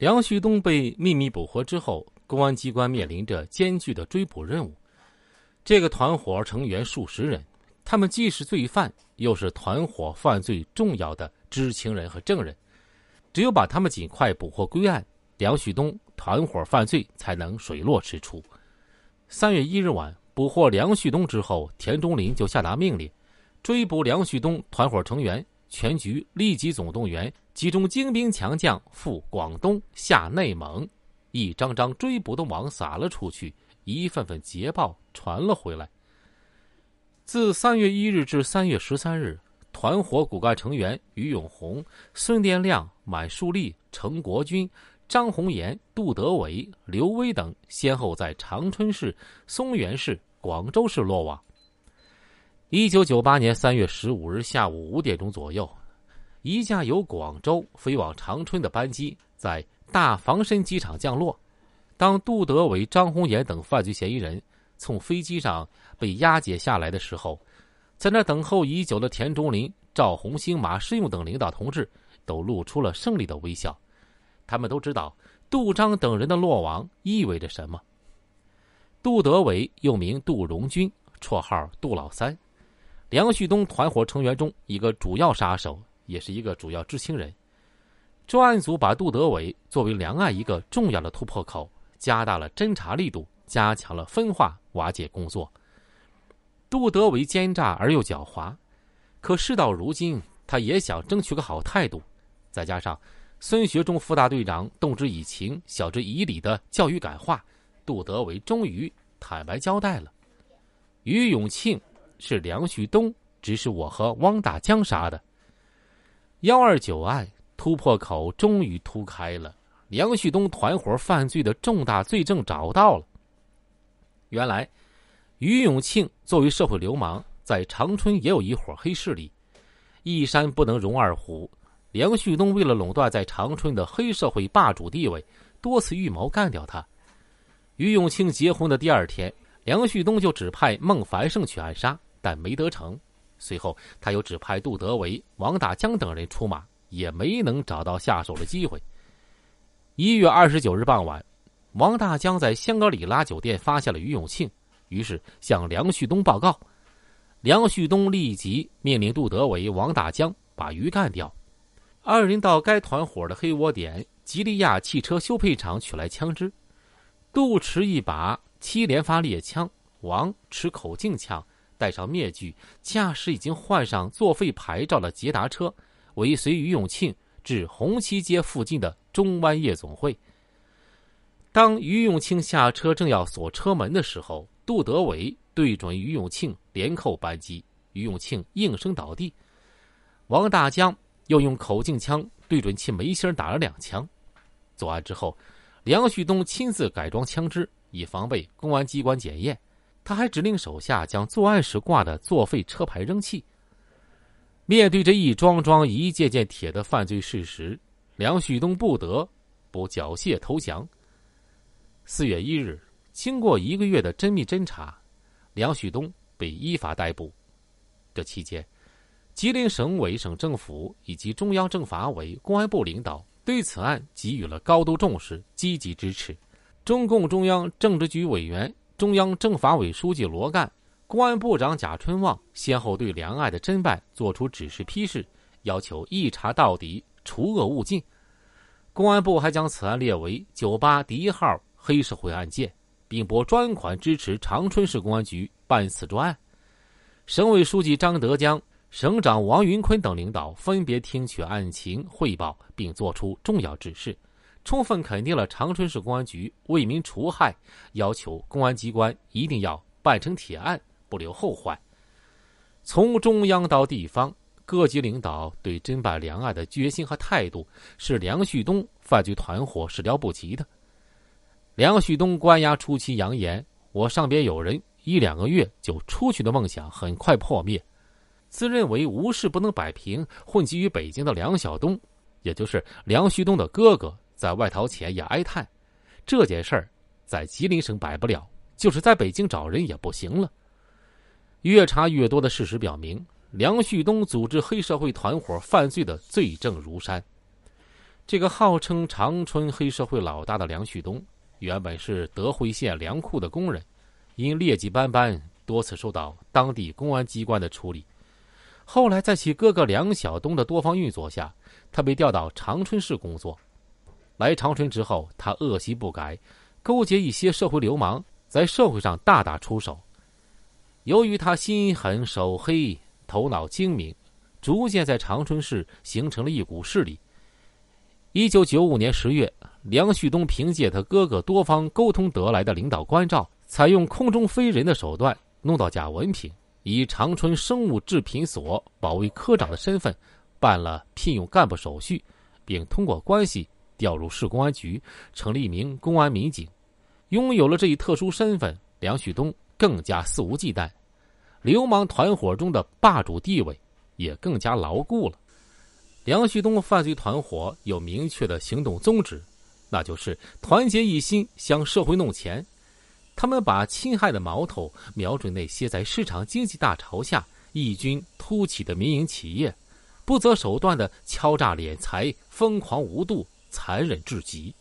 梁旭东被秘密捕获之后，公安机关面临着艰巨的追捕任务。这个团伙成员数十人，他们既是罪犯，又是团伙犯罪重要的知情人和证人。只有把他们尽快捕获归案，梁旭东团伙犯罪才能水落石出。三月一日晚，捕获梁旭东之后，田中林就下达命令，追捕梁旭东团伙成员。全局立即总动员，集中精兵强将赴广东、下内蒙，一张张追捕的网撒了出去，一份份捷报传了回来。自三月一日至三月十三日，团伙骨干成员于永红、孙殿亮、满树立、程国军、张红岩、杜德伟、刘威等，先后在长春市、松原市、广州市落网。一九九八年三月十五日下午五点钟左右，一架由广州飞往长春的班机在大房身机场降落。当杜德伟、张红岩等犯罪嫌疑人从飞机上被押解下来的时候，在那等候已久的田中林、赵红星、马世用等领导同志都露出了胜利的微笑。他们都知道杜章等人的落网意味着什么。杜德伟又名杜荣军，绰号杜老三。梁旭东团伙成员中一个主要杀手，也是一个主要知情人。专案组把杜德伟作为梁案一个重要的突破口，加大了侦查力度，加强了分化瓦解工作。杜德伟奸诈而又狡猾，可事到如今，他也想争取个好态度。再加上孙学忠副大队长动之以情、晓之以理的教育感化，杜德伟终于坦白交代了。于永庆。是梁旭东指使我和汪大江杀的。幺二九案突破口终于突开了，梁旭东团伙犯罪的重大罪证找到了。原来，于永庆作为社会流氓，在长春也有一伙黑势力。一山不能容二虎，梁旭东为了垄断在长春的黑社会霸主地位，多次预谋干掉他。于永庆结婚的第二天，梁旭东就指派孟凡胜去暗杀。但没得逞。随后，他又指派杜德伟、王大江等人出马，也没能找到下手的机会。一月二十九日傍晚，王大江在香格里拉酒店发现了于永庆，于是向梁旭东报告。梁旭东立即命令杜德伟、王大江把鱼干掉。二人到该团伙的黑窝点吉利亚汽车修配厂取来枪支，杜持一把七连发猎枪，王持口径枪。戴上面具，驾驶已经换上作废牌照的捷达车，尾随于永庆至红旗街附近的中湾夜总会。当于永庆下车正要锁车门的时候，杜德伟对准于永庆连扣扳机，于永庆应声倒地。王大江又用口径枪对准其眉心打了两枪。作案之后，梁旭东亲自改装枪支，以防备公安机关检验。他还指令手下将作案时挂的作废车牌扔弃。面对这一桩桩、一件件铁的犯罪事实，梁旭东不得不缴械投降。四月一日，经过一个月的缜密侦查，梁旭东被依法逮捕。这期间，吉林省委、省政府以及中央政法委、公安部领导对此案给予了高度重视、积极支持。中共中央政治局委员。中央政法委书记罗干、公安部长贾春旺先后对梁案的侦办作出指示批示，要求一查到底，除恶务尽。公安部还将此案列为“九八第一号黑社会案件”，并拨专款支持长春市公安局办此专案。省委书记张德江、省长王云坤等领导分别听取案情汇报，并作出重要指示。充分肯定了长春市公安局为民除害，要求公安机关一定要办成铁案，不留后患。从中央到地方，各级领导对侦办梁案的决心和态度，是梁旭东犯罪团伙始料不及的。梁旭东关押初期扬言：“我上边有人，一两个月就出去的梦想很快破灭。”自认为无事不能摆平，混迹于北京的梁晓东，也就是梁旭东的哥哥。在外逃前也哀叹，这件事儿在吉林省摆不了，就是在北京找人也不行了。越查越多的事实表明，梁旭东组织黑社会团伙犯罪的罪证如山。这个号称长春黑社会老大的梁旭东，原本是德惠县粮库的工人，因劣迹斑斑，多次受到当地公安机关的处理。后来，在其哥哥梁晓东的多方运作下，他被调到长春市工作。来长春之后，他恶习不改，勾结一些社会流氓，在社会上大打出手。由于他心狠手黑，头脑精明，逐渐在长春市形成了一股势力。一九九五年十月，梁旭东凭借他哥哥多方沟通得来的领导关照，采用空中飞人的手段弄到假文凭，以长春生物制品所保卫科长的身份，办了聘用干部手续，并通过关系调入市公安局，成立一名公安民警。拥有了这一特殊身份，梁旭东更加肆无忌惮，流氓团伙中的霸主地位也更加牢固了。梁旭东犯罪团伙有明确的行动宗旨，那就是团结一心向社会弄钱。他们把侵害的矛头瞄准那些在市场经济大潮下异军突起的民营企业，不择手段的敲诈敛财，疯狂无度，残忍至极。